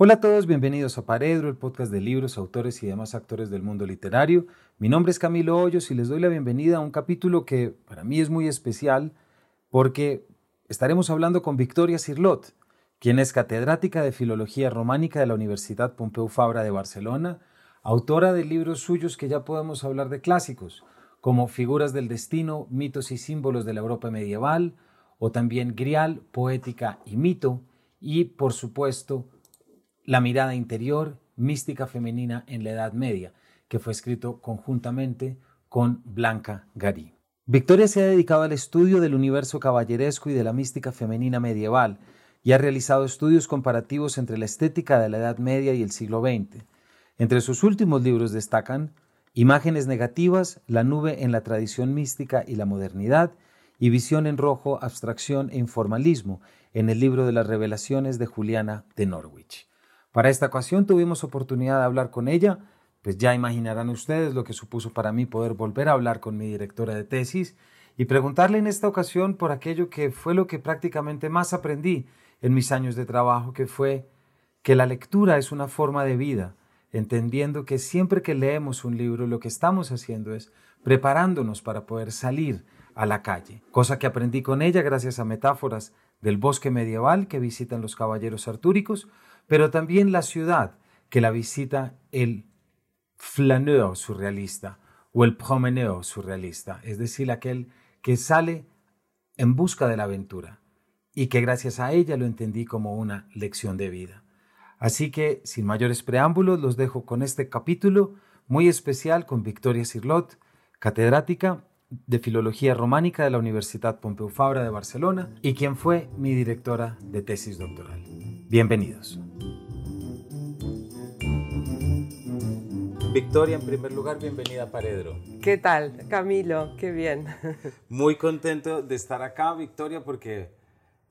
Hola a todos, bienvenidos a Paredro, el podcast de libros, autores y demás actores del mundo literario. Mi nombre es Camilo Hoyos y les doy la bienvenida a un capítulo que para mí es muy especial porque estaremos hablando con Victoria Cirlot, quien es catedrática de Filología Románica de la Universidad Pompeu Fabra de Barcelona, autora de libros suyos que ya podemos hablar de clásicos, como Figuras del Destino, Mitos y Símbolos de la Europa Medieval, o también Grial, Poética y Mito, y por supuesto, la mirada interior, mística femenina en la Edad Media, que fue escrito conjuntamente con Blanca Garí. Victoria se ha dedicado al estudio del universo caballeresco y de la mística femenina medieval y ha realizado estudios comparativos entre la estética de la Edad Media y el siglo XX. Entre sus últimos libros destacan Imágenes negativas, La nube en la tradición mística y la modernidad y Visión en rojo, abstracción e informalismo en el libro de las revelaciones de Juliana de Norwich. Para esta ocasión tuvimos oportunidad de hablar con ella, pues ya imaginarán ustedes lo que supuso para mí poder volver a hablar con mi directora de tesis y preguntarle en esta ocasión por aquello que fue lo que prácticamente más aprendí en mis años de trabajo, que fue que la lectura es una forma de vida, entendiendo que siempre que leemos un libro lo que estamos haciendo es preparándonos para poder salir a la calle, cosa que aprendí con ella gracias a metáforas del bosque medieval que visitan los caballeros artúricos, pero también la ciudad que la visita el flaneur surrealista o el promeneur surrealista, es decir, aquel que sale en busca de la aventura y que gracias a ella lo entendí como una lección de vida. Así que, sin mayores preámbulos, los dejo con este capítulo muy especial con Victoria Cirlot, catedrática de Filología Románica de la Universidad Pompeu Fabra de Barcelona y quien fue mi directora de tesis doctoral. Bienvenidos. Victoria, en primer lugar, bienvenida a Paredro. ¿Qué tal, Camilo? Qué bien. Muy contento de estar acá, Victoria, porque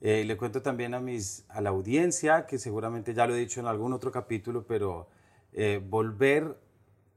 eh, le cuento también a, mis, a la audiencia, que seguramente ya lo he dicho en algún otro capítulo, pero eh, volver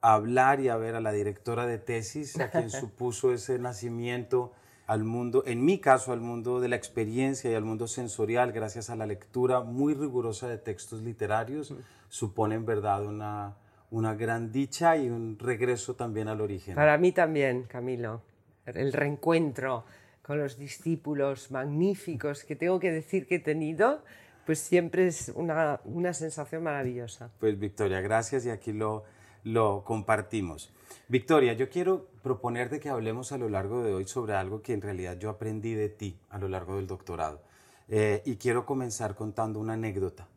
a hablar y a ver a la directora de tesis, a quien supuso ese nacimiento al mundo, en mi caso al mundo de la experiencia y al mundo sensorial, gracias a la lectura muy rigurosa de textos literarios, supone en verdad una, una gran dicha y un regreso también al origen. Para mí también, Camilo, el reencuentro con los discípulos magníficos que tengo que decir que he tenido, pues siempre es una, una sensación maravillosa. Pues Victoria, gracias y aquí lo lo compartimos. Victoria, yo quiero proponerte que hablemos a lo largo de hoy sobre algo que en realidad yo aprendí de ti a lo largo del doctorado. Eh, y quiero comenzar contando una anécdota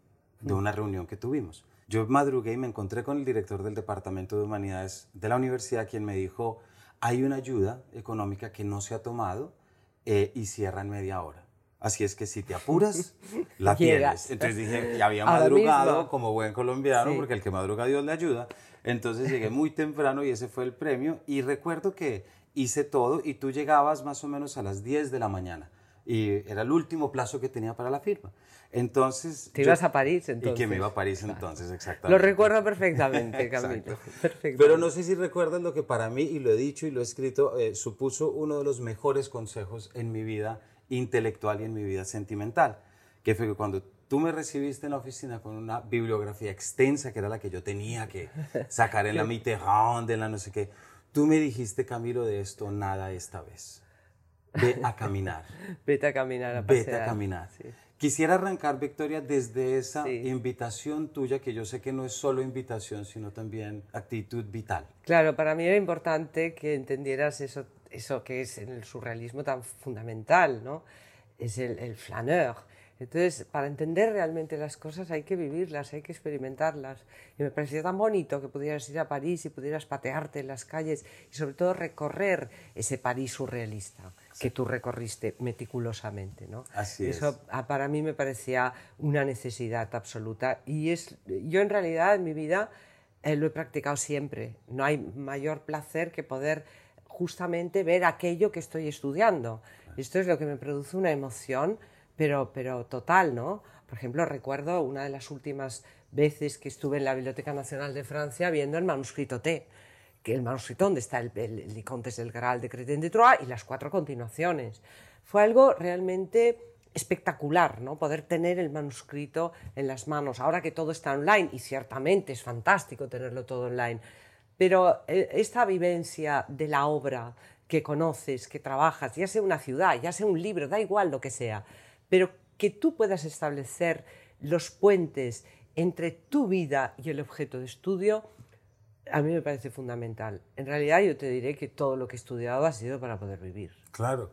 de una reunión que tuvimos. Yo madrugué y me encontré con el director del Departamento de Humanidades de la universidad, quien me dijo, hay una ayuda económica que no se ha tomado eh, y cierra en media hora. Así es que si te apuras, la tienes. Entonces dije, ya había madrugado como buen colombiano, porque el que madruga Dios le ayuda. Entonces llegué muy temprano y ese fue el premio. Y recuerdo que hice todo y tú llegabas más o menos a las 10 de la mañana. Y era el último plazo que tenía para la firma. Entonces... Te ibas a París entonces. Y que me iba a París entonces, exactamente. Lo recuerdo perfectamente, Camilo. Pero no sé si recuerdas lo que para mí, y lo he dicho y lo he escrito, eh, supuso uno de los mejores consejos en mi vida intelectual y en mi vida sentimental, que fue que cuando tú me recibiste en la oficina con una bibliografía extensa, que era la que yo tenía que sacar en la Mitterrand, en la no sé qué, tú me dijiste, Camilo, de esto nada esta vez. Ve a caminar. Vete a caminar, a pasear. Vete a caminar. Quisiera arrancar, Victoria, desde esa invitación tuya, que yo sé que no es solo invitación, sino también actitud vital. Claro, para mí era importante que entendieras eso eso que es en el surrealismo tan fundamental, ¿no? Es el, el flaneur. Entonces, para entender realmente las cosas hay que vivirlas, hay que experimentarlas. Y me parecía tan bonito que pudieras ir a París y pudieras patearte en las calles y sobre todo recorrer ese París surrealista que tú recorriste meticulosamente. ¿no? Así Eso para mí me parecía una necesidad absoluta. Y es, yo en realidad en mi vida eh, lo he practicado siempre. No hay mayor placer que poder justamente ver aquello que estoy estudiando. Esto es lo que me produce una emoción, pero, pero total, ¿no? Por ejemplo, recuerdo una de las últimas veces que estuve en la Biblioteca Nacional de Francia viendo el manuscrito T, que el manuscrito donde está el, el, el del Graal de Crétin de Troyes y las cuatro continuaciones. Fue algo realmente espectacular, ¿no? Poder tener el manuscrito en las manos, ahora que todo está online, y ciertamente es fantástico tenerlo todo online, pero eh, esta vivencia de la obra que conoces, que trabajas, ya sea una ciudad, ya sea un libro, da igual lo que sea, pero que tú puedas establecer los puentes entre tu vida y el objeto de estudio, a mí me parece fundamental. En realidad yo te diré que todo lo que he estudiado ha sido para poder vivir. Claro.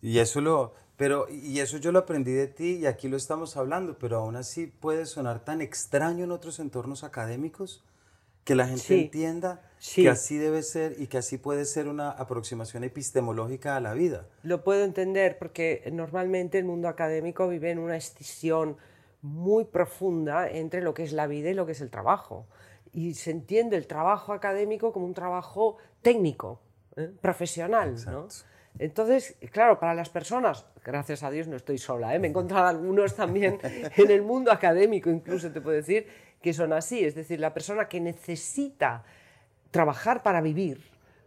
Y eso lo, pero, y eso yo lo aprendí de ti y aquí lo estamos hablando, pero aún así puede sonar tan extraño en otros entornos académicos que la gente entienda que así debe ser y que así puede ser una aproximación epistemológica a la vida. Lo puedo entender porque normalmente el mundo académico vive en una escisión muy profunda entre lo que es la vida y lo que es el trabajo. Y se entiende el trabajo académico como un trabajo técnico, ¿eh? profesional. ¿no? Entonces, claro, para las personas, gracias a Dios no estoy sola, ¿eh? me he encontrado algunos también en el mundo académico, incluso te puedo decir, que son así. Es decir, la persona que necesita trabajar para vivir,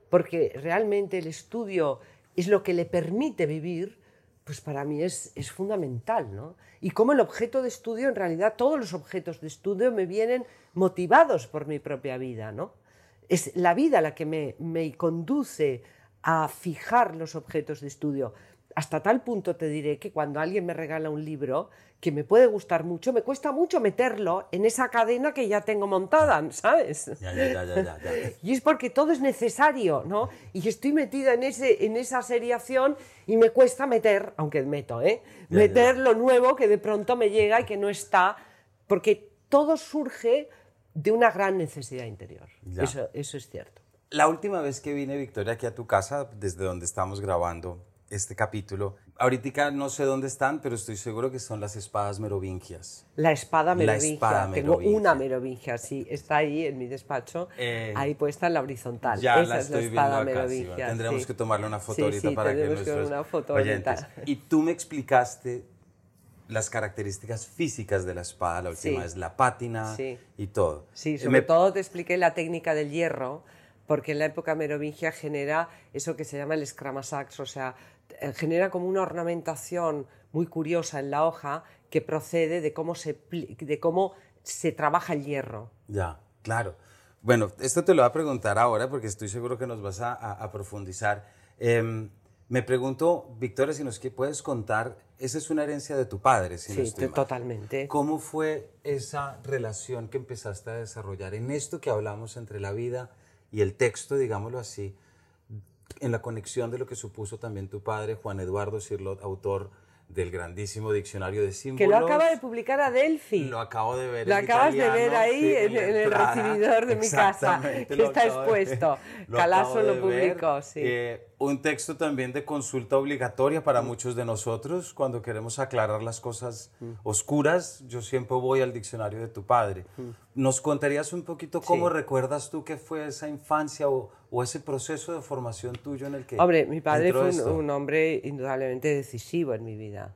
porque realmente el estudio es lo que le permite vivir, pues para mí es, es fundamental. ¿no? Y como el objeto de estudio, en realidad todos los objetos de estudio me vienen motivados por mi propia vida. ¿no? Es la vida la que me, me conduce a fijar los objetos de estudio. Hasta tal punto te diré que cuando alguien me regala un libro que me puede gustar mucho, me cuesta mucho meterlo en esa cadena que ya tengo montada, ¿sabes? Ya, ya, ya, y es porque todo es necesario, ¿no? Y estoy metida en, ese, en esa seriación y me cuesta meter, aunque meto, ¿eh? meter lo nuevo que de pronto me llega y que no está, porque todo surge de una gran necesidad interior. Eso, eso es cierto. La última vez que vine, Victoria, aquí a tu casa, desde donde estamos grabando este capítulo, ahorita no sé dónde están, pero estoy seguro que son las espadas merovingias. La espada merovingia. Tengo una merovingia, sí, está ahí en mi despacho, eh, ahí puesta en la horizontal. Ya Esa la es la espada merovingia. Tendremos que tomarle una foto ahorita para que nuestros una foto oyentes. Y tú me explicaste las características físicas de la espada, la última es la pátina y todo. Sí, sobre todo te expliqué la técnica del hierro, porque en la época merovingia genera eso que se llama el escramasax, o sea, eh, genera como una ornamentación muy curiosa en la hoja que procede de cómo se, de cómo se trabaja el hierro. Ya, claro. Bueno, esto te lo voy a preguntar ahora porque estoy seguro que nos vas a, profundizar. Em, me pregunto, Victoria, si nos puedes contar, esa es una herencia de tu padre, si sí, totalmente. ¿Cómo fue esa relación que empezaste a desarrollar en esto que hablamos entre la vida y el texto, digámoslo así, en la conexión de lo que supuso también tu padre, Juan Eduardo Cirlot, autor del grandísimo diccionario de símbolos. Que lo acaba de publicar Adelphi. Lo acabo de ver. Lo acabas de ver ahí en, el recibidor de mi casa, que está expuesto. Calazo lo publicó, sí. Eh, un texto también de consulta obligatoria para muchos de nosotros cuando queremos aclarar las cosas mm. oscuras. Yo siempre voy al diccionario de tu padre. Mm. ¿Nos contarías un poquito cómo recuerdas tú que fue esa infancia o, ese proceso de formación tuyo en el que... Hombre, mi padre fue un, hombre indudablemente decisivo en mi vida,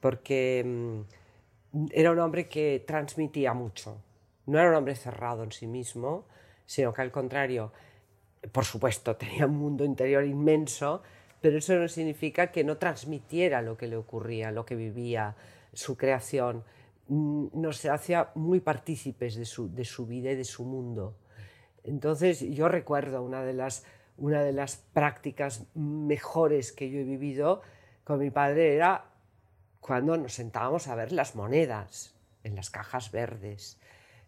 porque mm, era un hombre que transmitía mucho. No era un hombre cerrado en sí mismo, sino que al contrario por supuesto, tenía un mundo interior inmenso, pero eso no significa que no transmitiera lo que le ocurría, lo que vivía, su creación. Mm, nos hacía muy partícipes de su, de su vida y de su mundo. Entonces, yo recuerdo una de, las, una de las prácticas mejores que yo he vivido con mi padre era cuando nos sentábamos a ver las monedas en las cajas verdes,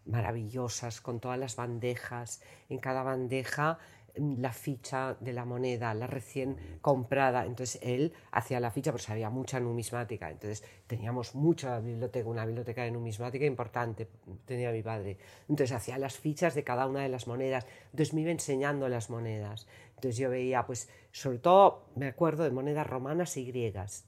maravillosas, con todas las bandejas. En cada bandeja la ficha de la moneda, la recién comprada. Entonces él hacía la ficha, porque había mucha numismática. Entonces teníamos mucha biblioteca, una biblioteca de numismática importante, tenía mi padre. Entonces hacía las fichas de cada una de las monedas. Entonces me iba enseñando las monedas. Entonces yo veía, pues, sobre todo me acuerdo de monedas romanas y griegas.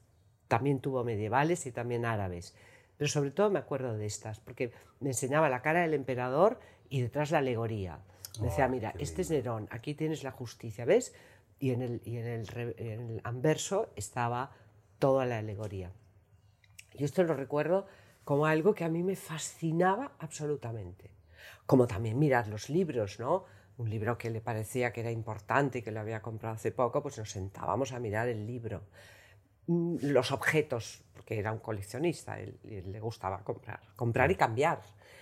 También tuvo medievales y también árabes. Pero sobre todo me acuerdo de estas, porque me enseñaba la cara del emperador y detrás la alegoría. Decía, mira, este es Nerón, aquí tienes la justicia, ¿ves? Y en el, y en el, anverso estaba toda la alegoría. Y esto lo recuerdo como algo que a mí me fascinaba absolutamente. Como también mirar los libros, ¿no? Un libro que le parecía que era importante y que lo había comprado hace poco, pues nos sentábamos a mirar el libro. mm, los objetos, porque era un coleccionista, él, él le gustaba comprar, comprar y cambiar.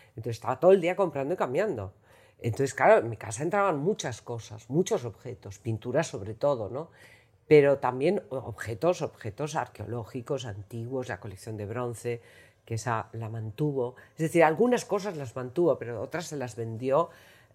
Entonces estaba todo el día comprando y cambiando. Entonces, claro, en mi casa entraban muchas cosas, muchos objetos, pinturas sobre todo, ¿no? Pero también objetos, objetos arqueológicos antiguos, la colección de bronce, que esa la mantuvo. Es decir, algunas cosas las mantuvo, pero otras se las vendió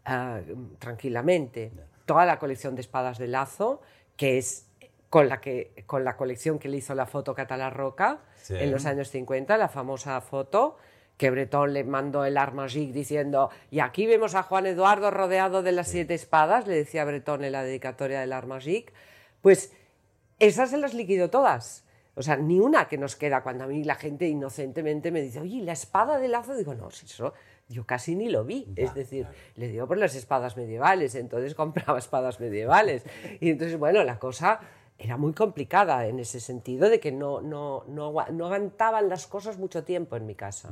ah, tranquilamente. Toda la colección de espadas de lazo, que es con la, que, con la colección que le hizo la foto Catala Roca en los años 50, la famosa foto, que Bretón le mandó el Armagic diciendo, y aquí vemos a Juan Eduardo rodeado de las siete espadas, le decía Bretón en la dedicatoria del Armagic, pues esas se las liquidó todas. O sea, ni una que nos queda cuando a mí la gente inocentemente me dice, oye, la espada de lazo, digo, no, eso yo casi ni lo vi. es decir, le dio por las espadas medievales, entonces compraba espadas medievales. Y entonces, bueno, la cosa era muy complicada en ese sentido de que no, no, no, no aguantaban las cosas mucho tiempo en mi casa.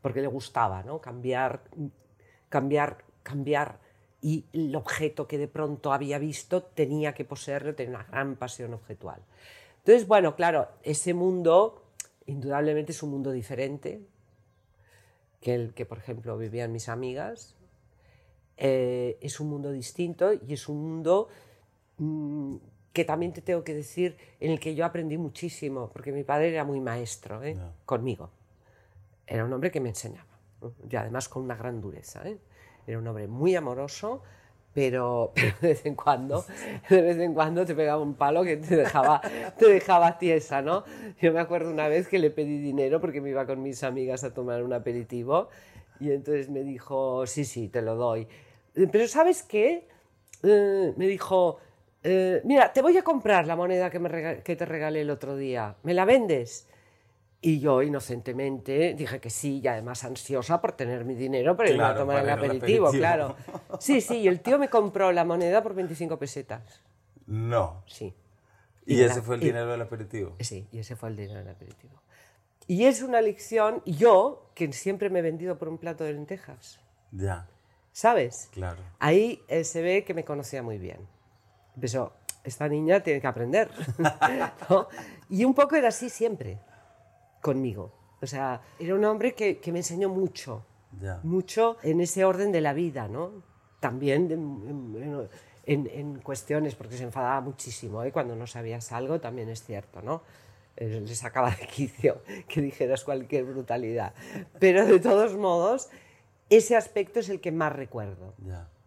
Porque le gustaba ¿no? cambiar, cambiar, cambiar. Y el objeto que de pronto había visto tenía que poseerlo, tenía una gran pasión objetual. Entonces, bueno, claro, ese mundo indudablemente es un mundo diferente que el que, por ejemplo, vivían mis amigas. Eh, es un mundo distinto y es un mundo mm, que también te tengo que decir, en el que yo aprendí muchísimo, porque mi padre era muy maestro ¿eh? conmigo. Era un hombre que me enseñaba, y además con una gran dureza. ¿eh? Era un hombre muy amoroso, pero, de vez en cuando, de vez en cuando te pegaba un palo que te dejaba, te dejaba tiesa, ¿no? Yo me acuerdo una vez que le pedí dinero porque me iba con mis amigas a tomar un aperitivo y entonces me dijo, sí, sí, te lo doy. Pero ¿sabes qué? Eh, me dijo, eh, mira, te voy a comprar la moneda que, me que te regalé el otro día, ¿me la vendes? Y yo inocentemente dije que sí, y además ansiosa por tener mi dinero para ir a tomar el aperitivo, claro. Sí, sí, y el tío me compró la moneda por 25 pesetas. No. Sí. ¿Y, ese fue el dinero del aperitivo? Sí, y ese fue el dinero del aperitivo. Y es una lección, yo, que siempre me he vendido por un plato de lentejas. Ya. ¿Sabes? Claro. Ahí eh, se ve que me conocía muy bien pensó, esta niña tiene que aprender. Y un poco era así siempre conmigo. O sea, era un hombre que, me enseñó mucho, mucho en ese orden de la vida, ¿no? También en, cuestiones, porque se enfadaba muchísimo ¿eh? cuando no sabías algo, también es cierto, ¿no? Eh, le sacaba de quicio que dijeras cualquier brutalidad. Pero de todos modos, ese aspecto es el que más recuerdo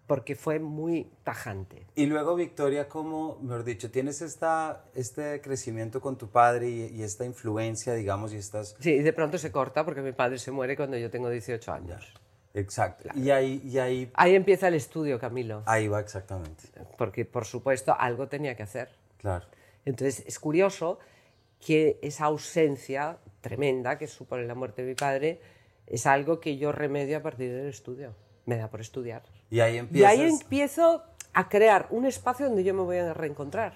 porque fue muy tajante. Y luego, Victoria, como, mejor dicho, tienes esta, este crecimiento con tu padre y, esta influencia, digamos, y estas... Sí, y de pronto se corta porque mi padre se muere cuando yo tengo 18 años. Exacto. Y, ahí, y ahí... Ahí empieza el estudio, Camilo. Ahí va exactamente. Porque, por supuesto, algo tenía que hacer. Claro. Entonces, es curioso que esa ausencia tremenda que supone la muerte de mi padre es algo que yo remedio a partir del estudio. Me da por estudiar. Y ahí, empiezo a crear un espacio donde yo me voy a reencontrar.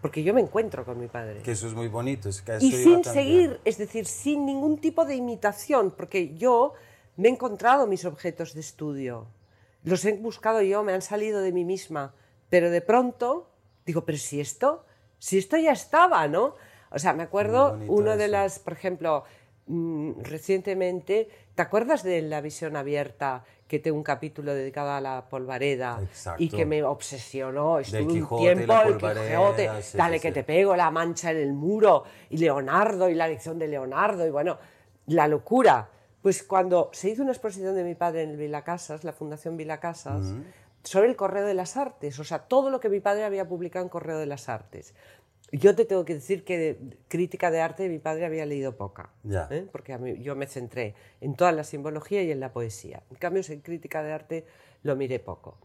Porque yo me encuentro con mi padre. Que eso es muy bonito. Es que y sin seguir, es decir, sin ningún tipo de imitación, porque yo me he encontrado mis objetos de estudio. Los he buscado yo, me han salido de mí misma. Pero de pronto digo, pero si esto, si esto ya estaba, ¿no? O sea, me acuerdo uno de las, por ejemplo, recientemente, ¿te acuerdas de la visión abierta que tengo un capítulo dedicado a la polvareda y que me obsesionó. Estuve un tiempo el Quijote, dale que te pego, la mancha en el muro, y Leonardo, y la lección de Leonardo, y bueno, la locura. Pues cuando se hizo una exposición de mi padre en el Vila Casas, la Fundación Vila Casas, sobre el Correo de las Artes, o sea, todo lo que mi padre había publicado en Correo de las Artes. Yo te tengo que decir que de crítica de arte mi padre había leído poca, ¿eh? porque yo me centré en toda la simbología y en la poesía. En cambio, en crítica de arte lo miré poco.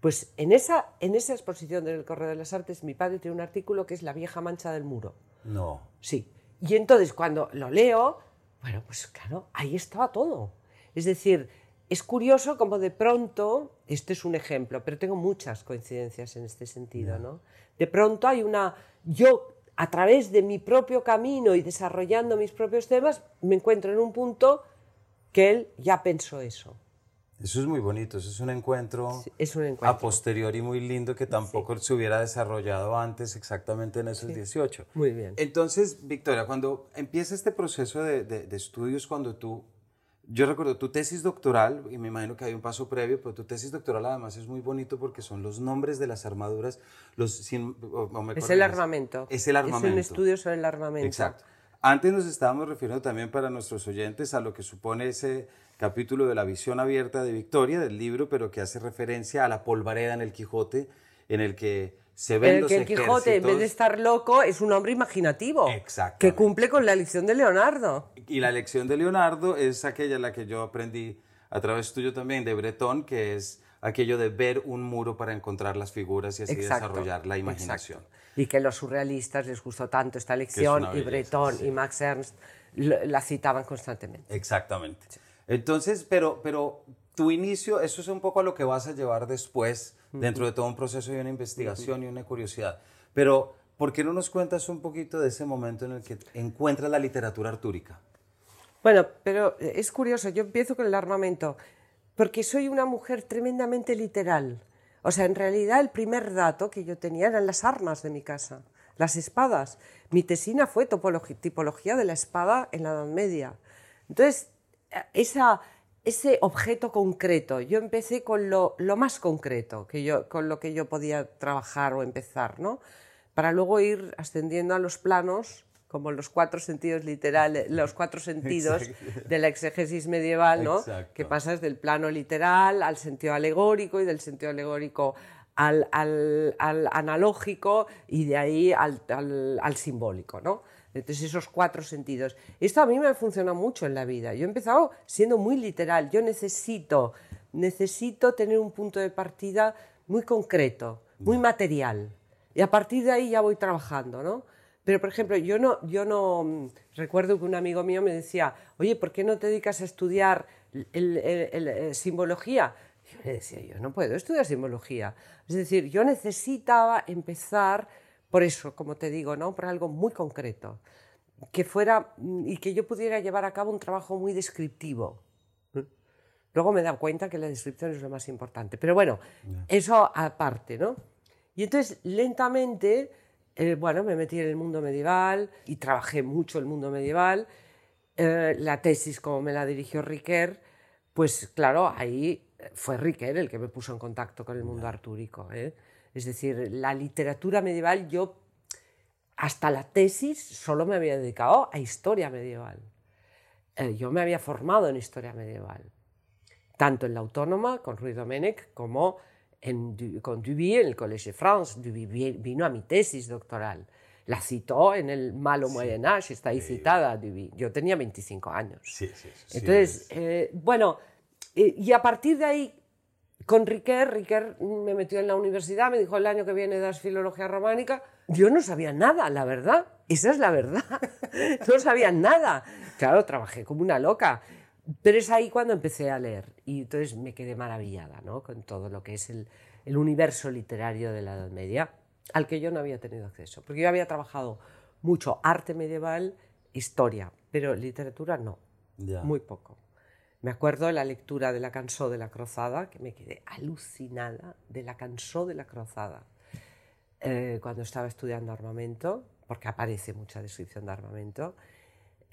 Pues en esa, en esa exposición del Correo de las Artes, mi padre tiene un artículo que es La vieja mancha del muro. No. Sí. Y entonces cuando lo leo, bueno, pues claro, ahí estaba todo. Es decir, es curioso como de pronto, este es un ejemplo, pero tengo muchas coincidencias en este sentido, ¿no? De pronto hay una yo a través de mi propio camino y desarrollando mis propios temas, me encuentro en un punto que él ya pensó eso. Eso es muy bonito, eso es un encuentro, es un encuentro. a posteriori muy lindo que tampoco se hubiera desarrollado antes exactamente en esos 18. Muy bien. Entonces, Victoria, cuando empieza este proceso de, de, estudios, cuando tú, yo recuerdo tu tesis doctoral, y me imagino que hay un paso previo, pero tu tesis doctoral además es muy bonito porque son los nombres de las armaduras, los, es el armamento. Es el armamento. Es un estudio sobre el armamento. Exacto. Antes nos estábamos refiriendo también para nuestros oyentes a lo que supone ese capítulo de la visión abierta de Victoria del libro, pero que hace referencia a la polvareda en el Quijote, en el que se ven el que el Quijote, en vez de estar loco, es un hombre imaginativo. Que cumple con la lección de Leonardo. Y la lección de Leonardo es aquella la que yo aprendí a través tuyo también, de Bretón, que es aquello de ver un muro para encontrar las figuras y así desarrollar la imaginación. Y que a los surrealistas les gustó tanto esta lección, y Bretón y Max Ernst la citaban constantemente. Exactamente. Entonces, pero, pero tu inicio, eso es un poco a lo que vas a llevar después, dentro de todo un proceso de una investigación y una curiosidad. Pero, ¿por qué no nos cuentas un poquito de ese momento en el que encuentras la literatura artúrica? Bueno, pero es curioso, yo empiezo con el armamento, porque soy una mujer tremendamente literal. O sea, en realidad el primer dato que yo tenía eran las armas de mi casa, las espadas. Mi tesina fue tipología de la espada en la Edad Media. Entonces, esa, ese objeto concreto. Yo empecé con lo, lo, más concreto, que yo, con lo que yo podía trabajar o empezar, ¿no? Para luego ir ascendiendo a los planos, como los cuatro sentidos literales, los cuatro sentidos de la exégesis medieval, ¿no? Que pasas del plano literal al sentido alegórico y del sentido alegórico al, al, al analógico y de ahí al, al simbólico, ¿no? Entonces, esos cuatro sentidos. Esto a mí me ha funcionado mucho en la vida. Yo he empezado siendo muy literal. Yo necesito, necesito tener un punto de partida muy concreto, muy material. Y a partir de ahí ya voy trabajando, ¿no? Pero, por ejemplo, yo no, yo no mm, recuerdo que un amigo mío me decía, oye, ¿por qué no te dedicas a estudiar el, simbología? Y yo le decía, yo no puedo estudiar simbología. Es decir, yo necesitaba empezar por eso, como te digo, ¿no? por algo muy concreto, que fuera mm, y que yo pudiera llevar a cabo un trabajo muy descriptivo. Luego me he dado cuenta que la descripción es lo más importante. Pero bueno, eso aparte, ¿no? Y entonces, lentamente, eh, bueno, me metí en el mundo medieval y trabajé mucho el mundo medieval. Eh, la tesis, como me la dirigió Riquer, pues claro, ahí fue Riquer el que me puso en contacto con el mundo artúrico. ¿eh? Es decir, la literatura medieval, yo hasta la tesis solo me había dedicado a historia medieval. Eh, yo me había formado en historia medieval, tanto en la Autónoma con Ruy Domenech como en, con Duby en el Collège de France. Duby vino a mi tesis doctoral. La citó en el Malo Moyen Age, está ahí citada Duby. Yo tenía 25 años. Sí, sí, sí, Entonces, eh, bueno, eh, y a partir de ahí con Riquer, Riquer me metió en la universidad, me dijo el año que viene das filología románica. Yo no sabía nada, la verdad. Esa es la verdad. no sabía nada. Claro, trabajé como una loca. Pero es ahí cuando empecé a leer. Y entonces me quedé maravillada ¿no? con todo lo que es el, el universo literario de la Edad Media, al que yo no había tenido acceso. Porque yo había trabajado mucho arte medieval, historia, pero literatura no. Muy poco. Me acuerdo de la lectura de la Cansó de la Cruzada, que me quedé alucinada de la Cansó de la Cruzada. Eh, cuando estaba estudiando armamento, porque aparece mucha descripción de armamento,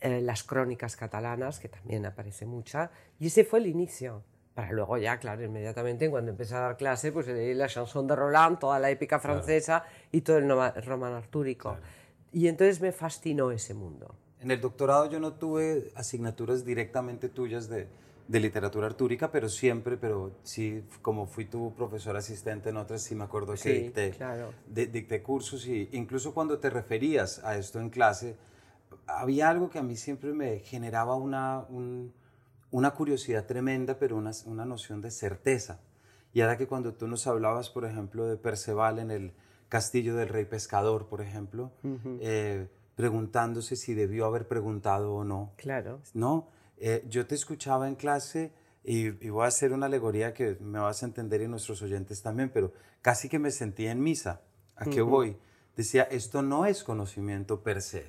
eh, las crónicas catalanas, que también aparece mucha, y ese fue el inicio. Para luego ya, claro, inmediatamente cuando empecé a dar clase, pues leí la chanson de Roland, toda la épica francesa y todo el román artúrico. Y entonces me fascinó ese mundo. En el doctorado yo no tuve asignaturas directamente tuyas de, de literatura artúrica, pero siempre, pero sí, como fui tu profesor asistente en otras, sí me acuerdo que dicté, claro. dicté, cursos y incluso cuando te referías a esto en clase, había algo que a mí siempre me generaba una, una curiosidad tremenda, pero una, una, noción de certeza. Y era que cuando tú nos hablabas, por ejemplo, de Perceval en el castillo del rey pescador, por ejemplo, eh, preguntándose si debió haber preguntado o no. Claro. ¿No? Eh, yo te escuchaba en clase y, voy a hacer una alegoría que me vas a entender y nuestros oyentes también, pero casi que me sentía en misa. ¿A qué voy? Decía, esto no es conocimiento per se.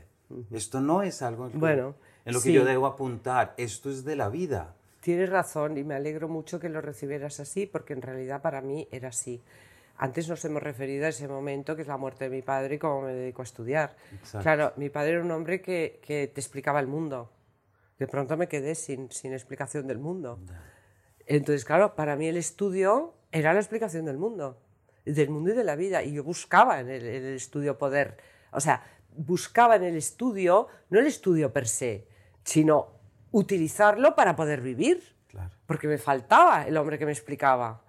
Esto no es algo en, bueno, en lo que yo debo apuntar. Esto es de la vida. Tienes razón y me alegro mucho que lo recibieras así, porque en realidad para mí era así. Antes nos hemos referido a ese momento que es la muerte de mi padre y cómo me dedico a estudiar. Claro, mi padre era un hombre que, que, te explicaba el mundo. De pronto me quedé sin, sin explicación del mundo. Entonces, claro, para mí el estudio era la explicación del mundo, del mundo y de la vida. Y yo buscaba en el, en el estudio poder, o sea, buscaba en el estudio, no el estudio per se, sino utilizarlo para poder vivir. Porque me faltaba el hombre que me explicaba.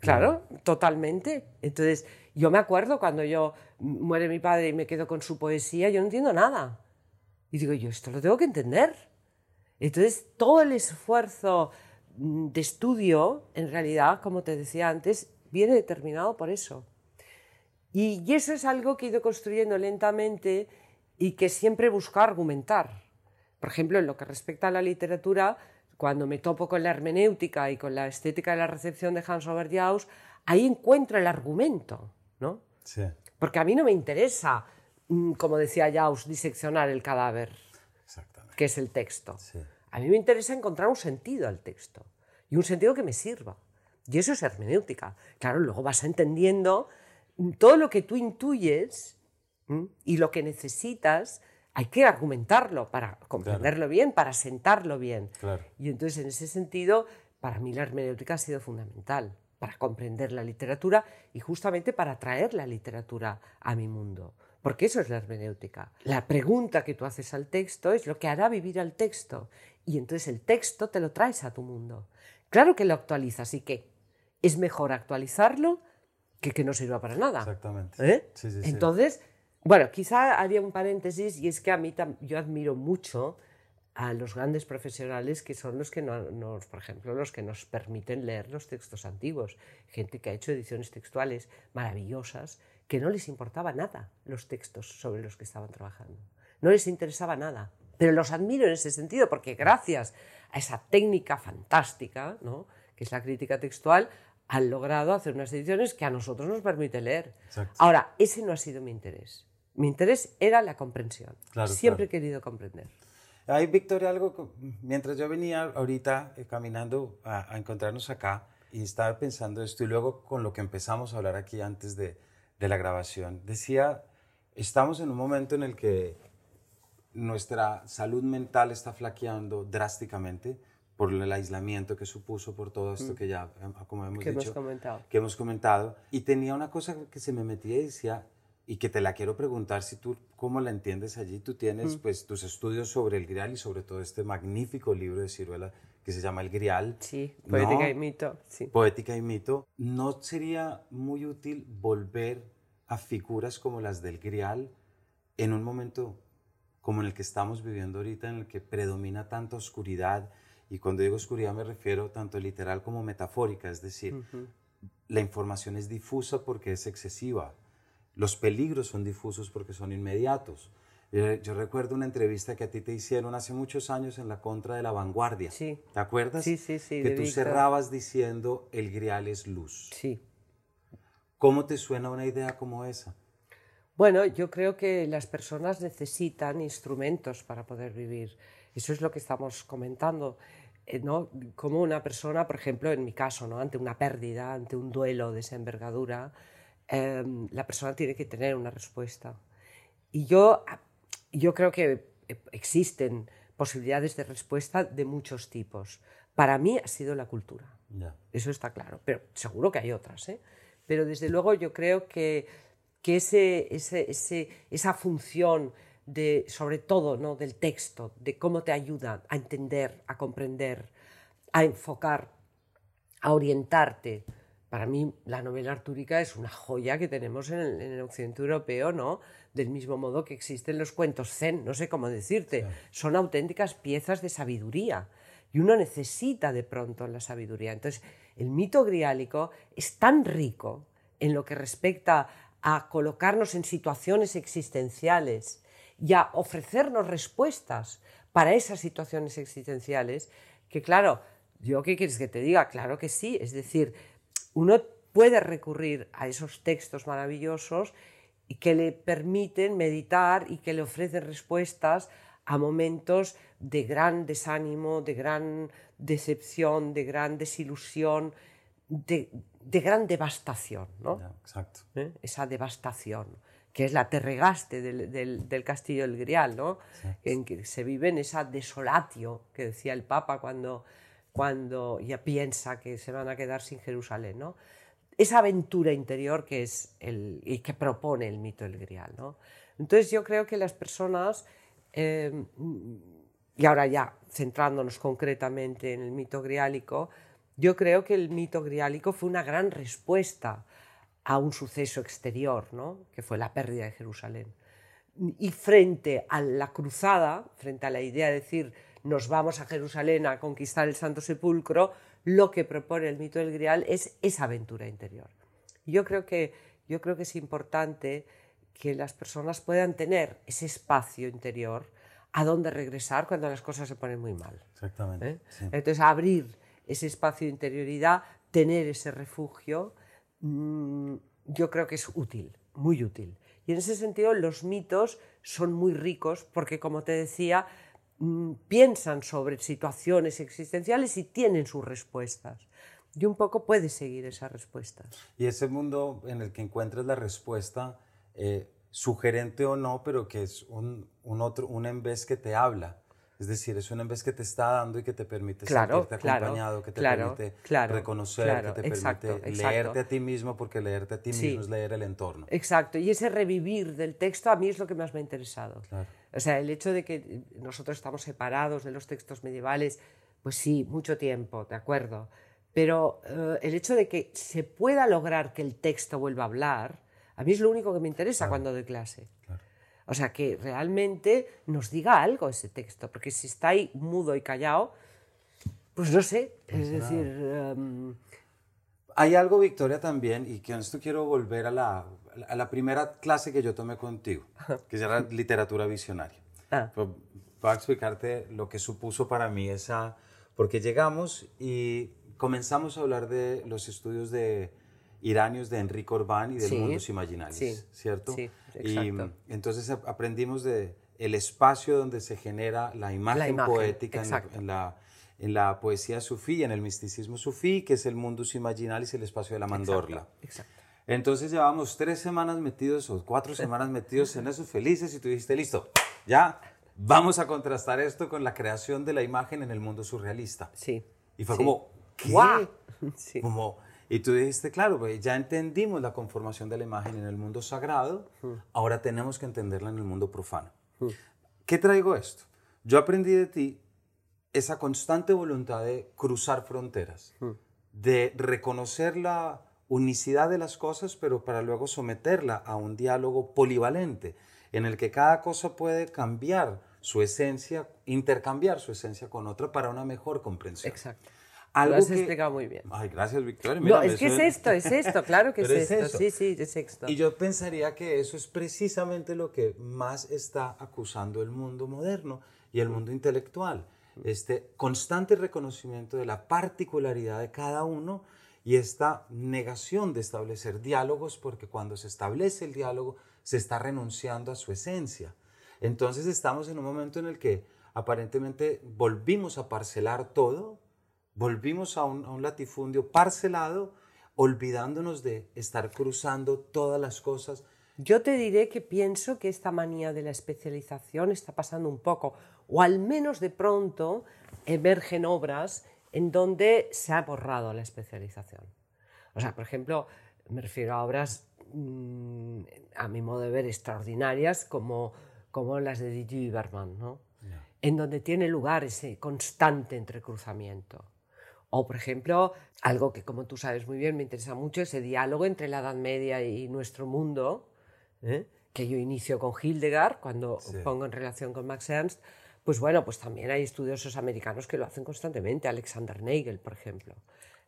Claro, totalmente. Entonces, yo me acuerdo cuando yo muere mi padre y me quedo con su poesía, yo no entiendo nada. Y digo, yo esto lo tengo que entender. Entonces, todo el esfuerzo mm, de estudio, en realidad, como te decía antes, viene determinado por eso. Y eso es algo que he ido construyendo lentamente y que siempre busco argumentar. Por ejemplo, en lo que respecta a la literatura, cuando me topo con la hermenéutica y con la estética de la recepción de Hans Robert Jauss, ahí encuentro el argumento, ¿no? Sí. Porque a mí no me interesa, mm, como decía Jauss, diseccionar el cadáver, que es el texto. Sí. A mí me interesa encontrar un sentido al texto y un sentido que me sirva. Y eso es hermenéutica. Claro, luego vas entendiendo todo lo que tú intuyes y lo que necesitas hay que argumentarlo para comprenderlo bien, para sentarlo bien. Y entonces, en ese sentido, para mí la hermenéutica ha sido fundamental para comprender la literatura y justamente para traer la literatura a mi mundo. Porque eso es la hermenéutica. La pregunta que tú haces al texto es lo que hará vivir al texto. Y entonces el texto te lo traes a tu mundo. Claro que lo actualizas y que es mejor actualizarlo que que no sirva para nada. Exactamente. ¿Eh? entonces, bueno, quizá había un paréntesis y es que a mí yo admiro mucho a los grandes profesionales que son los que nos, por ejemplo, los que nos permiten leer los textos antiguos, gente que ha hecho ediciones textuales maravillosas, que no les importaba nada los textos sobre los que estaban trabajando, no les interesaba nada, pero los admiro en ese sentido porque gracias a esa técnica fantástica, ¿no? que es la crítica textual, han logrado hacer unas ediciones que a nosotros nos permite leer. Ahora, ese no ha sido mi interés. Mi interés era la comprensión. Siempre he querido comprender. Hay, Victoria, algo, mientras yo venía ahorita eh, caminando a, encontrarnos acá y estaba pensando esto y luego con lo que empezamos a hablar aquí antes de, de la grabación, decía, estamos en un momento en el que nuestra salud mental está flaqueando drásticamente por el aislamiento que supuso, por todo esto mm. que ya, eh, como hemos dicho, comentado. que hemos comentado. Y tenía una cosa que se me metía y decía, y que te la quiero preguntar si tú, ¿cómo la entiendes allí? Tú tienes mm. pues tus estudios sobre el Grial y sobre todo este magnífico libro de Ciruela que se llama El Grial. Sí, Poética y Mito. Sí. Poética y Mito. ¿No sería muy útil volver a figuras como las del Grial en un momento como en el que estamos viviendo ahorita, en el que predomina tanta oscuridad? Y cuando digo oscuridad me refiero tanto literal como metafórica, es decir, la información es difusa porque es excesiva los peligros son difusos porque son inmediatos. Yo recuerdo una entrevista que a ti te hicieron hace muchos años en la contra de la vanguardia. Sí. ¿Te acuerdas? Sí, sí, sí. Que tú cerrabas diciendo el grial es luz. Sí. ¿Cómo te suena una idea como esa? Bueno, yo creo que las personas necesitan instrumentos para poder vivir. Eso es lo que estamos comentando. Eh, ¿no? Como una persona, por ejemplo, en mi caso, ¿no? ante una pérdida, ante un duelo de esa envergadura, Em, la persona tiene que tener una respuesta. Y yo, yo creo que existen posibilidades de respuesta de muchos tipos. Para mí ha sido la cultura. Eso está claro. Pero seguro que hay otras. ¿eh? Pero desde luego yo creo que, que ese, ese, ese, esa función de, sobre todo ¿no? del texto, de cómo te ayuda a entender, a comprender, a enfocar, a orientarte, para mí la novela artúrica es una joya que tenemos en el, occidente europeo, ¿no? Del mismo modo que existen los cuentos zen, no sé cómo decirte, son auténticas piezas de sabiduría y uno necesita de pronto la sabiduría. Entonces, el mito griálico es tan rico en lo que respecta a colocarnos en situaciones existenciales y a ofrecernos respuestas para esas situaciones existenciales, que claro, yo qué quieres que te diga, claro que sí, es decir, uno puede recurrir a esos textos maravillosos y que le permiten meditar y que le ofrecen respuestas a momentos de gran desánimo, de gran decepción, de gran desilusión, de, gran devastación, ¿no? exacto. ¿Eh? Esa devastación, que es la terregaste del, castillo del Grial, ¿no? En que se vive en esa desolatio que decía el Papa cuando, cuando ya piensa que se van a quedar sin Jerusalén, ¿no? Esa aventura interior que es el, y que propone el mito del Grial, ¿no? Entonces yo creo que las personas, eh, y ahora ya centrándonos concretamente en el mito griálico, yo creo que el mito griálico fue una gran respuesta a un suceso exterior, ¿no? que fue la pérdida de Jerusalén. Y frente a la cruzada, frente a la idea de decir nos vamos a Jerusalén a conquistar el Santo Sepulcro, lo que propone el mito del Grial es esa aventura interior. Yo creo que, yo creo que es importante que las personas puedan tener ese espacio interior a donde regresar cuando las cosas se ponen muy mal. Exactamente. ¿eh? Entonces, abrir ese espacio de interioridad, tener ese refugio, mm, yo creo que es útil, muy útil. Y en ese sentido, los mitos son muy ricos porque, como te decía, piensan sobre situaciones existenciales y tienen sus respuestas. Y un poco puedes seguir esas respuestas. Y ese mundo en el que encuentras la respuesta eh, sugerente o no, pero que es un, un, otro, un en vez que te habla. Es decir, es un en vez que te está dando y que te permite sentirte acompañado, que te permite reconocer, que te permite leerte a ti mismo, porque leerte a ti mismo es leer el entorno. Exacto, y ese revivir del texto a mí es lo que más me ha interesado. O sea, el hecho de que nosotros estamos separados de los textos medievales, pues sí, mucho tiempo, de acuerdo. Pero eh, el hecho de que se pueda lograr que el texto vuelva a hablar, a mí es lo único que me interesa cuando doy clase. O sea, que realmente nos diga algo ese texto, porque si está ahí mudo y callado, pues no sé, es decir... Em, Hay algo, Victoria, también, y con esto quiero volver a la, a la primera clase que yo tomé contigo, que era literatura visionaria. Ah. Pues, voy a explicarte lo que supuso para mí esa... Porque llegamos y comenzamos a hablar de los estudios de iranios de Enrique Orbán y del Mundos Imaginarios, ¿cierto? Sí, exacto. Y entonces aprendimos de el espacio donde se genera la imagen, poética en la, en la, poesía sufí, en el misticismo sufí, que es el Mundus Imaginalis, el espacio de la mandorla. Exacto, Entonces llevamos tres semanas metidos o cuatro semanas metidos en esos felices y tú dijiste, listo, ya vamos a contrastar esto con la creación de la imagen en el mundo surrealista. Sí. Y fue como, ¿qué? Sí. Como y tú dijiste, claro, pues ya entendimos la conformación de la imagen en el mundo sagrado, ahora tenemos que entenderla en el mundo profano. ¿Qué traigo esto? Yo aprendí de ti esa constante voluntad de cruzar fronteras, de reconocer la unicidad de las cosas, pero para luego someterla a un diálogo polivalente, en el que cada cosa puede cambiar su esencia, intercambiar su esencia con otra para una mejor comprensión. Exacto. Algo Lo has explicado muy bien. Ay, gracias, Victoria. no, es que es esto, es esto, claro que es, esto. Sí, sí, es esto. Y yo pensaría que eso es precisamente lo que más está acusando el mundo moderno y el mundo intelectual. Este constante reconocimiento de la particularidad de cada uno y esta negación de establecer diálogos, porque cuando se establece el diálogo se está renunciando a su esencia. Entonces estamos en un momento en el que aparentemente volvimos a parcelar todo volvimos a un, latifundio parcelado, olvidándonos de estar cruzando todas las cosas. Yo te diré que pienso que esta manía de la especialización está pasando un poco, o al menos de pronto emergen obras en donde se ha borrado la especialización. O sea, por ejemplo, me refiero a obras, mm, a mi modo de ver, extraordinarias como, como las de D.G. Berman, ¿no? en donde tiene lugar ese constante entrecruzamiento. O, por ejemplo, algo que, como tú sabes muy bien, me interesa mucho, ese diálogo entre la Edad Media y nuestro mundo, ¿eh? que yo inicio con Hildegard, cuando pongo en relación con Max Ernst, pues bueno, pues también hay estudiosos americanos que lo hacen constantemente, Alexander Nagel, por ejemplo,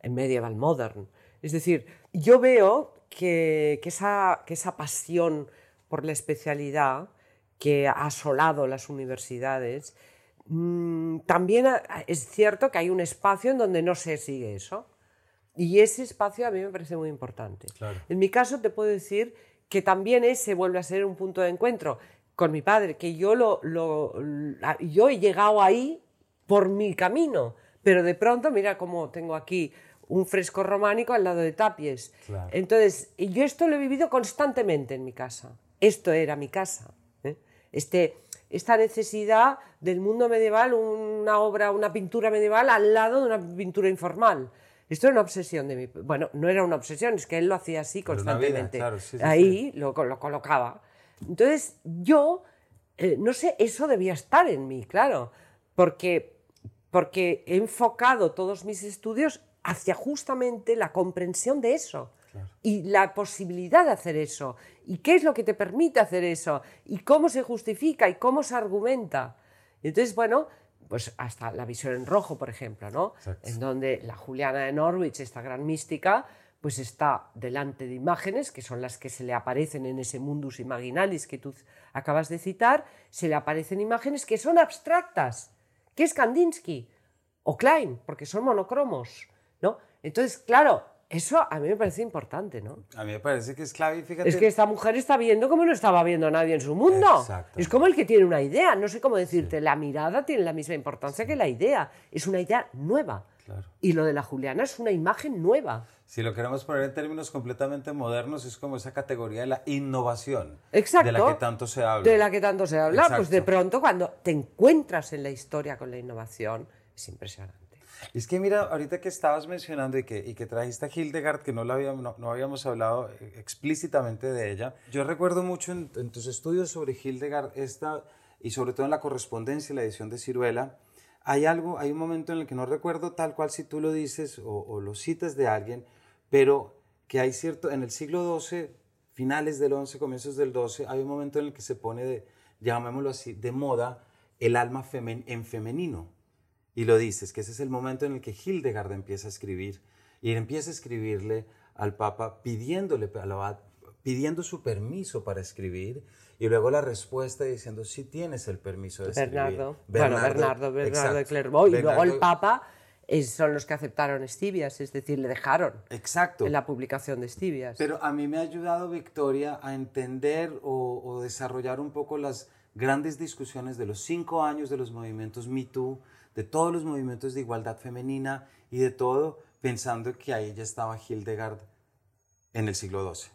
en Medieval Modern. Es decir, yo veo que, que, esa, que esa pasión por la especialidad que ha asolado las universidades también es cierto que hay un espacio en donde no se sigue eso. Y ese espacio a mí me parece muy importante. En mi caso te puedo decir que también ese vuelve a ser un punto de encuentro con mi padre, que yo, lo, lo, yo he llegado ahí por mi camino, pero de pronto, mira cómo tengo aquí un fresco románico al lado de Tapies. Entonces, yo esto lo he vivido constantemente en mi casa. Esto era mi casa. ¿eh? Este, esta necesidad del mundo medieval, una obra, una pintura medieval al lado de una pintura informal. Esto era una obsesión de mi... Bueno, no era una obsesión, es que él lo hacía así constantemente. Ahí Lo, lo, colocaba. Entonces, yo, eh, no sé, eso debía estar en mí, claro, porque, porque he enfocado todos mis estudios hacia justamente la comprensión de eso y la posibilidad de hacer eso y qué es lo que te permite hacer eso y cómo se justifica y cómo se argumenta. entonces, bueno, pues hasta la visión en rojo, por ejemplo, ¿no? En donde la Juliana de Norwich, esta gran mística, pues está delante de imágenes, que son las que se le aparecen en ese mundus imaginalis que tú acabas de citar, se le aparecen imágenes que son abstractas, que es Kandinsky o Klein, porque son monocromos, ¿no? Entonces, claro, eso a mí me parece importante, ¿no? A mí me parece que es clave, fíjate. Es que esta mujer está viendo como no estaba viendo nadie en su mundo. Es como el que tiene una idea, no sé cómo decirte, la mirada tiene la misma importancia que la idea, es una idea nueva. Y lo de la Juliana es una imagen nueva. Si lo queremos poner en términos completamente modernos, es como esa categoría de la innovación. Exacto. De la que tanto se habla. De la que tanto se habla. Pues de pronto, cuando te encuentras en la historia con la innovación, es impresionante. Es que mira, ahorita que estabas mencionando y que, y que trajiste a Hildegard, que no, la habíamos, no, habíamos hablado explícitamente de ella, yo recuerdo mucho en, tus estudios sobre Hildegard esta, y sobre todo en la correspondencia, la edición de Ciruela, hay algo, hay un momento en el que no recuerdo tal cual si tú lo dices o, o lo citas de alguien, pero que hay cierto, en el siglo XII, finales del XI, comienzos del XII, hay un momento en el que se pone, de, llamémoslo así, de moda el alma en femenino y lo dices, que ese es el momento en el que Hildegard empieza a escribir y empieza a escribirle al Papa pidiéndole, pidiendo su permiso para escribir y luego la respuesta diciendo si tienes el permiso de escribir. Bernardo, bueno, Bernardo, Bernardo de Clairvaux y luego el Papa son los que aceptaron Estibias, es decir, le dejaron Exacto. en la publicación de Estibias. Pero a mí me ha ayudado Victoria a entender o, o desarrollar un poco las grandes discusiones de los cinco años de los movimientos Me Too, de todos los movimientos de igualdad femenina y de todo, pensando que ahí ya estaba Hildegard en el siglo XII,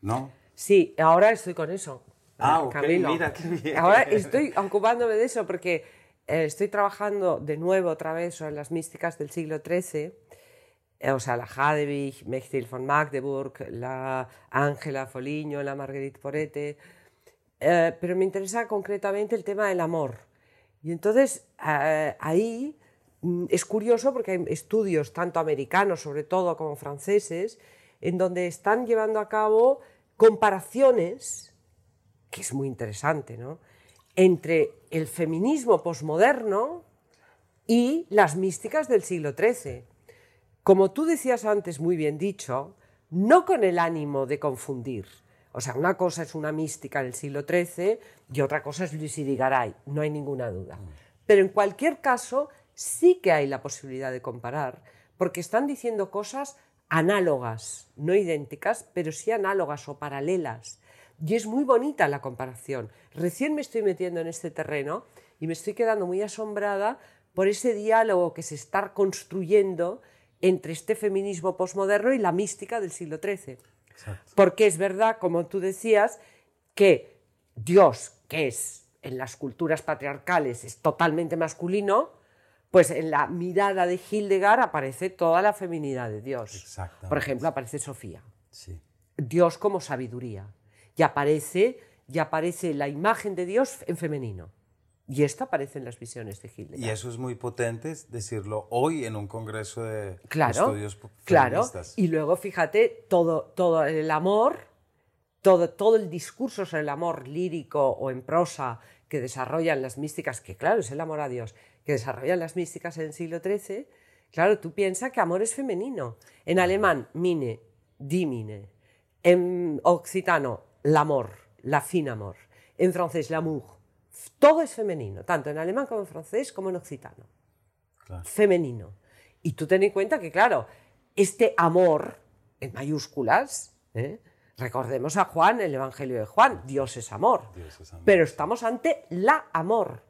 ¿no? Sí, ahora estoy con eso. Ah, ok, mira, qué bien. Ahora estoy ocupándome de eso porque eh, estoy trabajando de nuevo otra vez sobre las místicas del siglo XIII, eh, o sea, la Hadewig, Mechtil von Magdeburg, la Ángela Foligno, la Marguerite Porete, eh, pero me interesa concretamente el tema del amor y entonces ahí mm, es curioso porque hay estudios, tanto americanos sobre todo como franceses, en donde están llevando a cabo comparaciones, que es muy interesante, ¿no? entre el feminismo posmoderno y las místicas del siglo XIII. Como tú decías antes, muy bien dicho, no con el ánimo de confundir, o sea, una cosa es una mística del siglo XIII y otra cosa es Luis Irigaray, no hay ninguna duda. Pero en cualquier caso, sí que hay la posibilidad de comparar, porque están diciendo cosas análogas, no idénticas, pero sí análogas o paralelas. Y es muy bonita la comparación. Recién me estoy metiendo en este terreno y me estoy quedando muy asombrada por ese diálogo que se está construyendo entre este feminismo posmoderno y la mística del siglo XIII. Porque es verdad, como tú decías, que Dios, que es en las culturas patriarcales, es totalmente masculino, pues en la mirada de Hildegard aparece toda la feminidad de Dios. Por ejemplo, aparece Sofía. Dios como sabiduría. Y aparece, y aparece la imagen de Dios en femenino. Y esto aparece en las visiones de Hildegard. Y eso es muy potente decirlo hoy en un congreso de claro, estudios Claro, y luego fíjate, todo, todo el amor, todo, todo el discurso sobre el amor lírico o en prosa que desarrollan las místicas, que claro, es el amor a Dios, que desarrollan las místicas en el siglo XIII, claro, tú piensas que amor es femenino. En alemán, mine, dimine. En occitano, l'amor, la fin amor. En francés, l'amour todo es femenino, tanto en alemán como en francés como en occitano. Femenino. Y tú ten en cuenta que, claro, este amor, en mayúsculas, ¿eh? Recordemos a Juan, el Evangelio de Juan, Dios es amor. Dios es amor. Pero estamos ante la amor.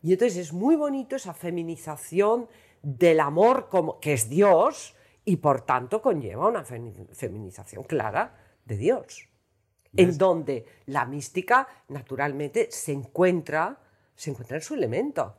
Y entonces es muy bonito esa feminización del amor como, que es Dios y por tanto conlleva una femi- feminización clara de Dios. En donde la mística naturalmente se encuentra, se encuentra en su elemento.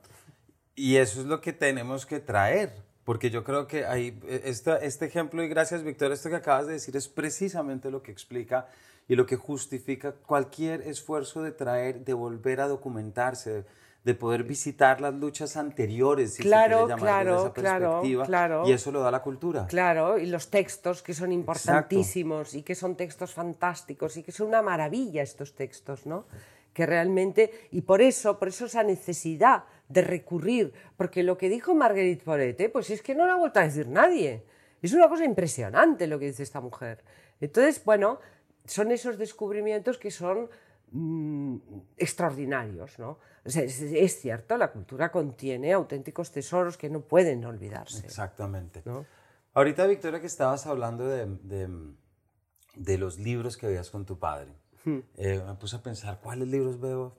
Y eso es lo que tenemos que traer, porque yo creo que ahí, eh, esta- este ejemplo, y gracias Victoria, esto que acabas de decir es precisamente lo que explica y lo que justifica cualquier esfuerzo de traer, de volver a documentarse, de poder visitar las luchas anteriores, si Claro, se claro, esa claro, perspectiva, claro. y eso lo da la cultura. Claro, y los textos que son importantísimos y que son textos fantásticos y que son una maravilla estos textos, ¿no? Que realmente, y por eso, por eso esa necesidad de recurrir, porque lo que dijo Marguerite Porete, pues es que no lo ha vuelto a decir nadie. Es una cosa impresionante lo que dice esta mujer. Entonces, bueno, son esos descubrimientos que son mm, extraordinarios, ¿no? O sea, es, es cierto, la cultura contiene auténticos tesoros que no pueden olvidarse. Exactamente. ¿no? Ahorita, Victoria, que estabas hablando de, de- de los libros que veías con tu padre, Hmm. eh, me puse a pensar, ¿cuáles libros veo,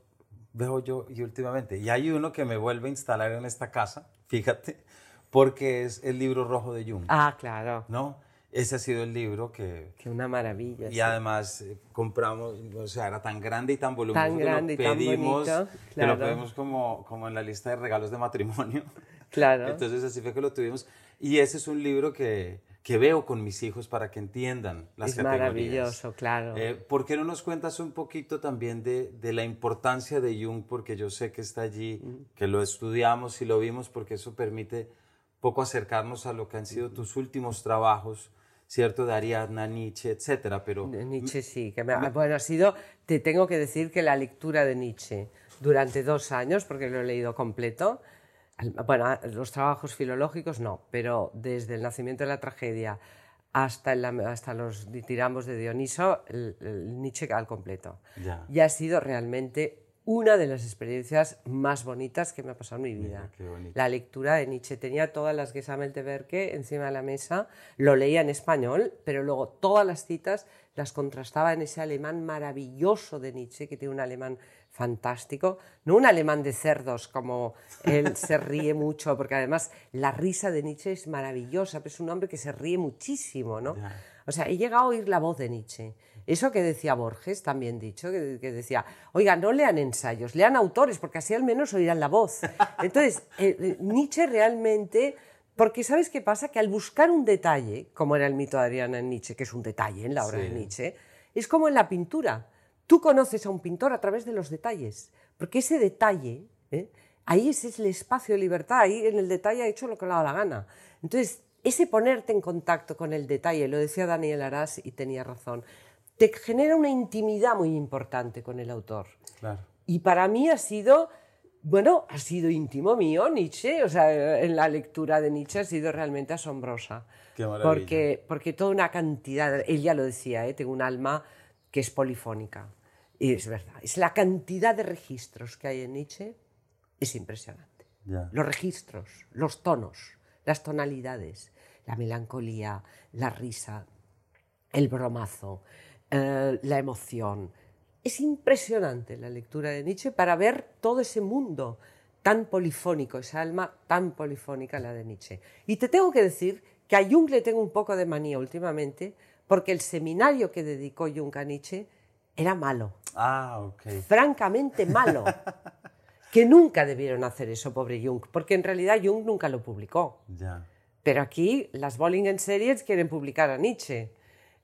veo yo y últimamente? Y hay uno que me vuelve a instalar en esta casa, fíjate, porque es el libro rojo de Jung, Ah, claro. ¿no? Ese ha sido el libro que... Que una maravilla. Y sí. además eh, compramos, o sea, era tan grande y tan voluminoso Tan que grande y lo tan pedimos, bonito, que claro. lo pedimos como, como en la lista de regalos de matrimonio. Claro. Entonces así fue que lo tuvimos. Y ese es un libro que, que veo con mis hijos para que entiendan las es categorías. maravilloso, claro. Eh, ¿Por qué no nos cuentas un poquito también de, de la importancia de Jung? Porque yo sé que está allí, Mm. que lo estudiamos y lo vimos, porque eso permite poco acercarnos a lo que han sido tus últimos trabajos, ¿cierto? De Ariadna, Nietzsche, etcétera. Pero Nietzsche sí. Que me- bueno, ha sido, te tengo que decir que la lectura de Nietzsche durante dos años, porque lo he leído completo, bueno, los trabajos filológicos no, pero desde el nacimiento de la tragedia hasta, el- hasta los tiramos de Dioniso, el, el Nietzsche al completo. Ya. Y ha sido realmente una de las experiencias más bonitas que me ha pasado en mi vida. bonito. La lectura de Nietzsche. Tenía todas las Gesammelte-Werke encima de la mesa, lo leía en español, pero luego todas las citas las contrastaba en ese alemán maravilloso de Nietzsche, que tiene un alemán fantástico, no un alemán de cerdos como él se ríe mucho, porque además la risa de Nietzsche es maravillosa, pero es un hombre que se ríe muchísimo, ¿no? O sea, he llegado a oír la voz de Nietzsche. Eso que decía Borges, también dicho, que, que decía, oiga, no lean ensayos, lean autores, porque así al menos oirán la voz. Entonces, eh, eh, Nietzsche realmente, porque ¿sabes qué pasa? Que al buscar un detalle, como era el mito de Adriana en Nietzsche, que es un detalle en la obra Sí. de Nietzsche, es como en la pintura. Tú conoces a un pintor a través de los detalles, porque ese detalle, ¿eh? ahí ese es el espacio de libertad, ahí en el detalle ha hecho lo que le ha dado la gana. Entonces, ese ponerte en contacto con el detalle, lo decía Daniel Arás y tenía razón, te genera una intimidad muy importante con el autor. Claro. Y para mí ha sido, bueno, ha sido íntimo mío Nietzsche, o sea, en la lectura de Nietzsche ha sido realmente asombrosa. Qué maravilla. Porque, porque toda una cantidad, él ya lo decía, ¿eh? tengo un alma que es polifónica. Y es verdad, es la cantidad de registros que hay en Nietzsche, es impresionante. Los registros, los tonos, las tonalidades, la melancolía, la risa, el bromazo, eh, la emoción. Es impresionante la lectura de Nietzsche para ver todo ese mundo tan polifónico, esa alma tan polifónica la de Nietzsche. Y te tengo que decir que a Jung le tengo un poco de manía últimamente, porque el seminario que dedicó Jung a Nietzsche era malo, Ah, ok. francamente malo. que nunca debieron hacer eso, pobre Jung, porque en realidad Jung nunca lo publicó. Ya. Pero aquí las Bollinger Series quieren publicar a Nietzsche,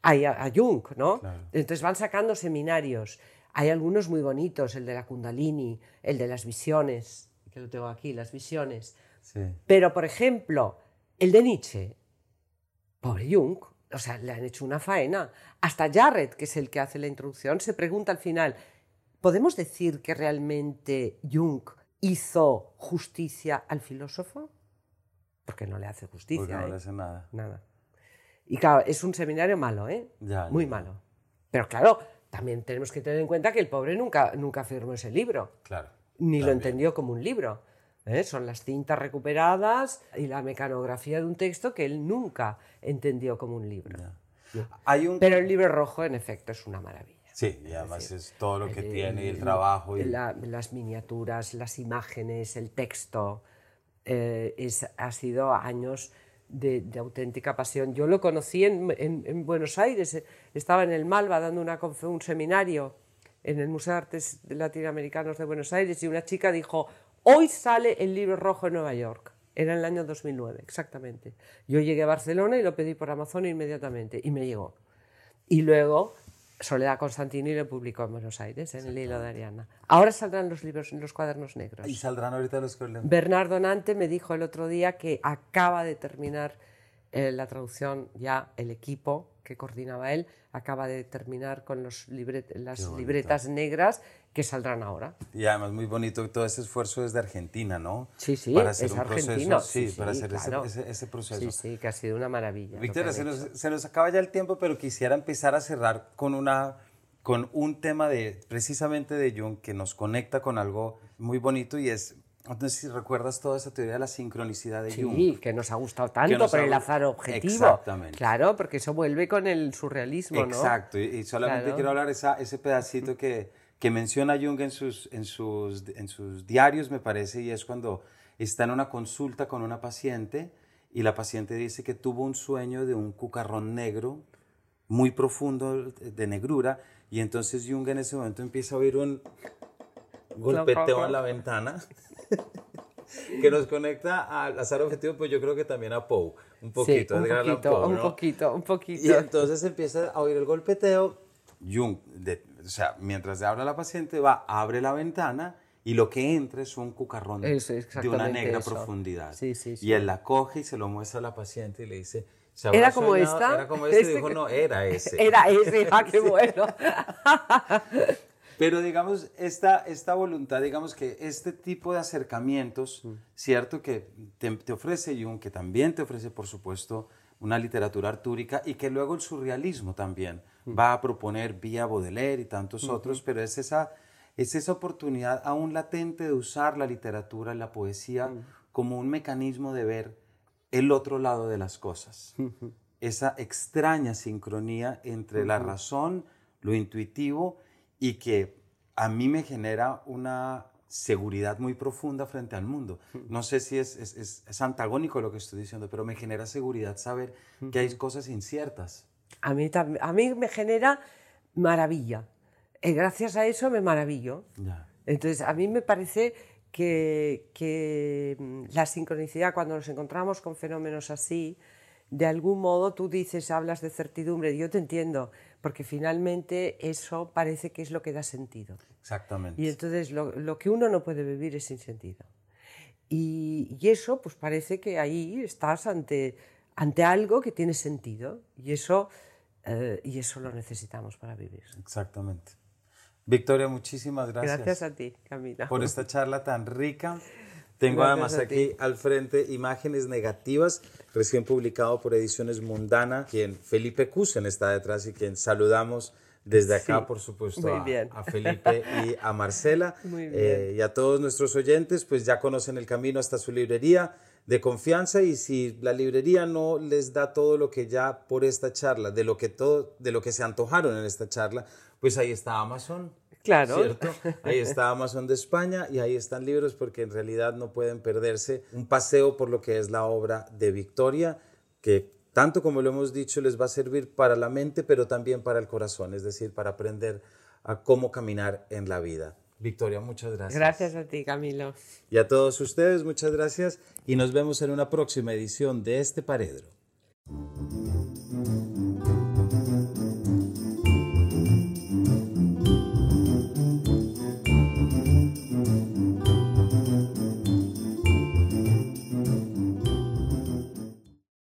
a, a Jung, ¿no? Claro. Entonces van sacando seminarios. Hay algunos muy bonitos, el de la Kundalini, el de las visiones, que lo tengo aquí, las visiones. Sí. Pero, por ejemplo, el de Nietzsche, pobre Jung, o sea, le han hecho una faena. Hasta Jarrett, que es el que hace la introducción, se pregunta al final, ¿podemos decir que realmente Jung hizo justicia al filósofo? Porque no le hace justicia. Porque no ¿eh? le hace nada. Nada. Y claro, es un seminario malo, ¿eh? Ya, Muy ya, malo. Pero claro, también tenemos que tener en cuenta que el pobre nunca, nunca firmó ese libro, Claro. ni lo entendió como un libro. ¿eh? Son las cintas recuperadas y la mecanografía de un texto que él nunca entendió como un libro. Ya. Pero el libro rojo, en efecto, es una maravilla. Sí, y además es, todo lo que tiene, el trabajo. Y... las miniaturas, las imágenes, el texto. Eh, es, ha sido años de, auténtica pasión. Yo lo conocí en, en, Buenos Aires, estaba en el Malva dando una, un seminario en el Museo de Artes Latinoamericanos de Buenos Aires y una chica dijo, hoy sale el libro rojo en Nueva York. Era en el año 2009, exactamente. Yo llegué a Barcelona y lo pedí por Amazon inmediatamente y me llegó. Y luego Soledad Constantini lo publicó en Buenos Aires, en el hilo de Ariana. Ahora saldrán los libros en los cuadernos negros. Y saldrán ahorita los cuadernos Bernardo Nante me dijo el otro día que acaba de terminar eh, la traducción, ya el equipo que coordinaba él, acaba de terminar con los las libretas negras que saldrán ahora. Y además muy bonito todo ese esfuerzo desde Argentina, ¿no? Sí, sí, para hacer es un argentino. Proceso, sí, para hacer ese, ese, proceso. Sí, sí, que ha sido una maravilla. Victoria, se nos, se nos, acaba ya el tiempo, pero quisiera empezar a cerrar con, una, con un tema de, precisamente de Jung que nos conecta con algo muy bonito y es no sé si recuerdas toda esa teoría de la sincronicidad de Jung. Sí, que nos ha gustado tanto por el azar objetivo. Exactamente. Claro, porque eso vuelve con el surrealismo, ¿no? Exacto, y, solamente quiero hablar esa, ese pedacito que, que menciona Jung en sus, en, sus, en sus diarios, me parece, y es cuando está en una consulta con una paciente y la paciente dice que tuvo un sueño de un cucarrón negro muy profundo de negrura y entonces Jung en ese momento empieza a oír un golpeteo en la ventana que nos conecta al azar objetivo, pues yo creo que también a Poe, un poquito, un, poquito un poquito, un poquito. Y entonces empieza a oír el golpeteo, Jung, o sea, mientras le habla la paciente, va, abre la ventana y lo que entra es un cucarrón de una negra profundidad. y él la coge y se lo muestra a la paciente y le dice, ¿Era como esta? Era como este, dijo, no, era ese. Era ese, ah, qué bueno. Pero digamos, esta, esta voluntad, digamos que este tipo de acercamientos, mm. cierto que te, ofrece Jung, que también te ofrece, por supuesto, una literatura artúrica y que luego el surrealismo también mm. va a proponer vía Baudelaire y tantos otros, pero es esa, es esa oportunidad aún latente de usar la literatura, la poesía, mm. como un mecanismo de ver el otro lado de las cosas. Esa extraña sincronía entre la razón, lo intuitivo y que a mí me genera una seguridad muy profunda frente al mundo. No sé si es, es, antagónico lo que estoy diciendo, pero me genera seguridad saber que hay cosas inciertas. A mí, a mí me genera maravilla. Y gracias a eso me maravillo. Entonces, a mí me parece que, que, mm, la sincronicidad, cuando nos encontramos con fenómenos así, de algún modo tú dices, hablas de certidumbre, yo te entiendo, porque finalmente eso parece que es lo que da sentido. Exactamente. Y entonces lo, que uno no puede vivir es sin sentido. Y, eso, pues parece que ahí estás ante, ante algo que tiene sentido y eso, eh, y eso lo necesitamos para vivir. Exactamente. Victoria, muchísimas gracias. Gracias a ti, Camila. Por esta charla tan rica. Tengo además aquí al frente imágenes negativas, recién publicado por Ediciones Mundana, quien Felipe Cusen está detrás y quien saludamos desde acá, por supuesto, a, Felipe y a Marcela. Eh, y a todos nuestros oyentes, pues ya conocen el camino hasta su librería de confianza y si la librería no les da todo lo que ya por esta charla, de lo que todo, de lo que se antojaron en esta charla, pues ahí está Amazon. Claro. ¿Cierto? Ahí está Amazon de España y ahí están libros porque en realidad no pueden perderse un paseo por lo que es la obra de Victoria, que tanto como lo hemos dicho les va a servir para la mente, pero también para el corazón, es decir, para aprender a cómo caminar en la vida. Victoria, muchas gracias. Gracias a ti, Camilo. Y a todos ustedes, muchas gracias y nos vemos en una próxima edición de este Paredro.